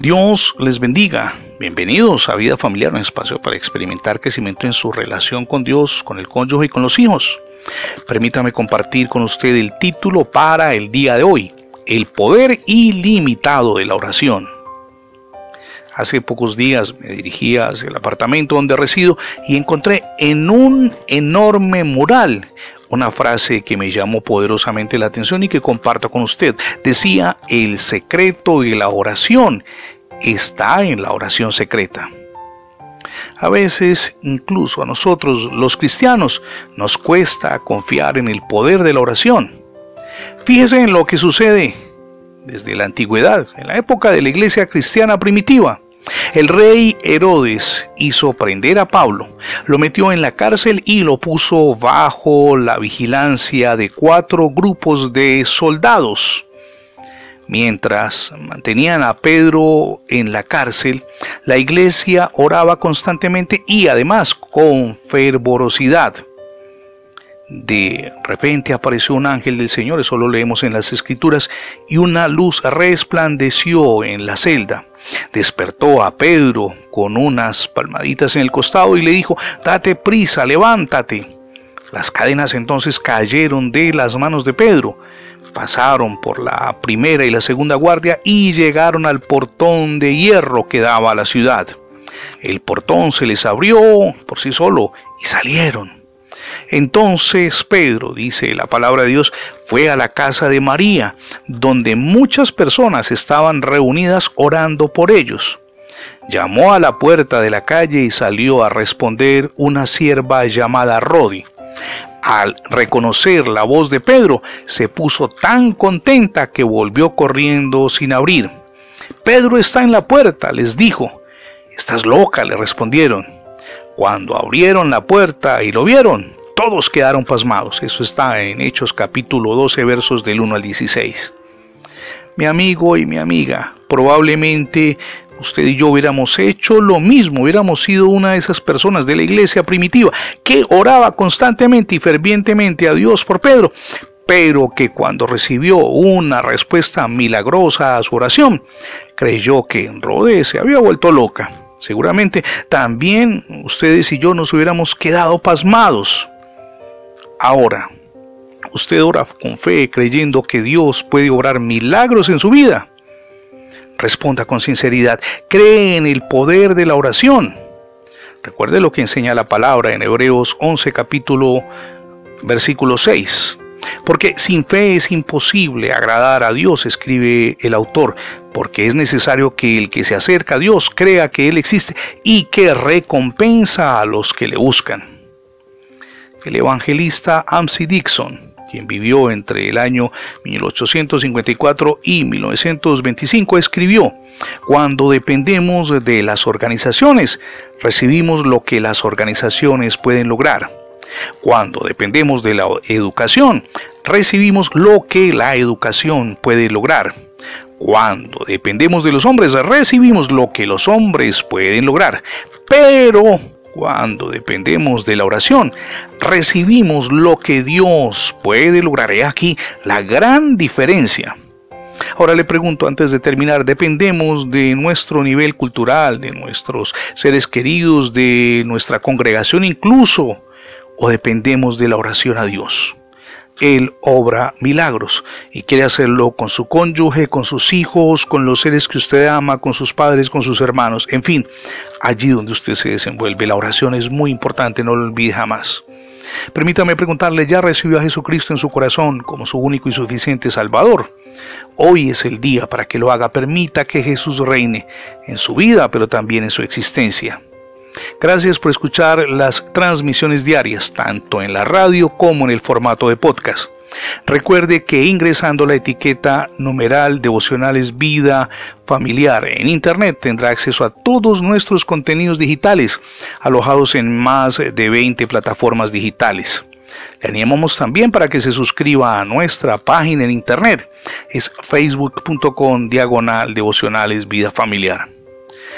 Dios les bendiga. Bienvenidos a Vida Familiar, un espacio para experimentar crecimiento en su relación con Dios, con el cónyuge y con los hijos. Permítame compartir con usted el título para el día de hoy, El poder ilimitado de la oración. Hace pocos días me dirigía hacia el apartamento donde resido y encontré en un enorme mural una frase que me llamó poderosamente la atención y que comparto con usted. Decía, el secreto de la oración está en la oración secreta. A veces, incluso a nosotros los cristianos, nos cuesta confiar en el poder de la oración. Fíjese en lo que sucede desde la antigüedad, en la época de la iglesia cristiana primitiva. El rey Herodes hizo prender a Pablo, lo metió en la cárcel y lo puso bajo la vigilancia de cuatro grupos de soldados. Mientras mantenían a Pedro en la cárcel, la iglesia oraba constantemente y además con fervorosidad. De repente apareció un ángel del Señor, eso lo leemos en las escrituras, y una luz resplandeció en la celda. Despertó a Pedro con unas palmaditas en el costado y le dijo, date prisa, levántate. Las cadenas entonces cayeron de las manos de Pedro. Pasaron por la primera y la segunda guardia y llegaron al portón de hierro que daba a la ciudad. El portón se les abrió por sí solo y salieron. Entonces Pedro, dice la palabra de Dios, fue a la casa de María, donde muchas personas estaban reunidas orando por ellos. Llamó a la puerta de la calle y salió a responder una sierva llamada Rodi. Al reconocer la voz de Pedro, se puso tan contenta que volvió corriendo sin abrir. Pedro está en la puerta, les dijo. Estás loca, le respondieron. Cuando abrieron la puerta y lo vieron, todos quedaron pasmados. Eso está en Hechos capítulo 12 versos del 1 al 16. Mi amigo y mi amiga, probablemente usted y yo hubiéramos hecho lo mismo, hubiéramos sido una de esas personas de la iglesia primitiva que oraba constantemente y fervientemente a Dios por Pedro, pero que cuando recibió una respuesta milagrosa a su oración, creyó que Rode se había vuelto loca. Seguramente también ustedes y yo nos hubiéramos quedado pasmados. Ahora, usted ora con fe creyendo que Dios puede obrar milagros en su vida. Responda con sinceridad, cree en el poder de la oración. Recuerde lo que enseña la palabra en Hebreos 11 capítulo versículo 6. Porque sin fe es imposible agradar a Dios, escribe el autor, porque es necesario que el que se acerca a Dios crea que Él existe y que recompensa a los que le buscan el evangelista Amsi Dixon, quien vivió entre el año 1854 y 1925, escribió, Cuando dependemos de las organizaciones, recibimos lo que las organizaciones pueden lograr. Cuando dependemos de la educación, recibimos lo que la educación puede lograr. Cuando dependemos de los hombres, recibimos lo que los hombres pueden lograr. Pero cuando dependemos de la oración, recibimos lo que Dios puede lograr. He aquí la gran diferencia. Ahora le pregunto antes de terminar, ¿dependemos de nuestro nivel cultural, de nuestros seres queridos, de nuestra congregación incluso? ¿O dependemos de la oración a Dios? Él obra milagros y quiere hacerlo con su cónyuge, con sus hijos, con los seres que usted ama, con sus padres, con sus hermanos, en fin, allí donde usted se desenvuelve. La oración es muy importante, no lo olvide jamás. Permítame preguntarle, ¿ya recibió a Jesucristo en su corazón como su único y suficiente Salvador? Hoy es el día para que lo haga. Permita que Jesús reine en su vida, pero también en su existencia. Gracias por escuchar las transmisiones diarias, tanto en la radio como en el formato de podcast. Recuerde que ingresando la etiqueta numeral devocionales vida familiar en Internet tendrá acceso a todos nuestros contenidos digitales alojados en más de 20 plataformas digitales. Le animamos también para que se suscriba a nuestra página en Internet. Es facebook.com diagonal devocionales vida familiar.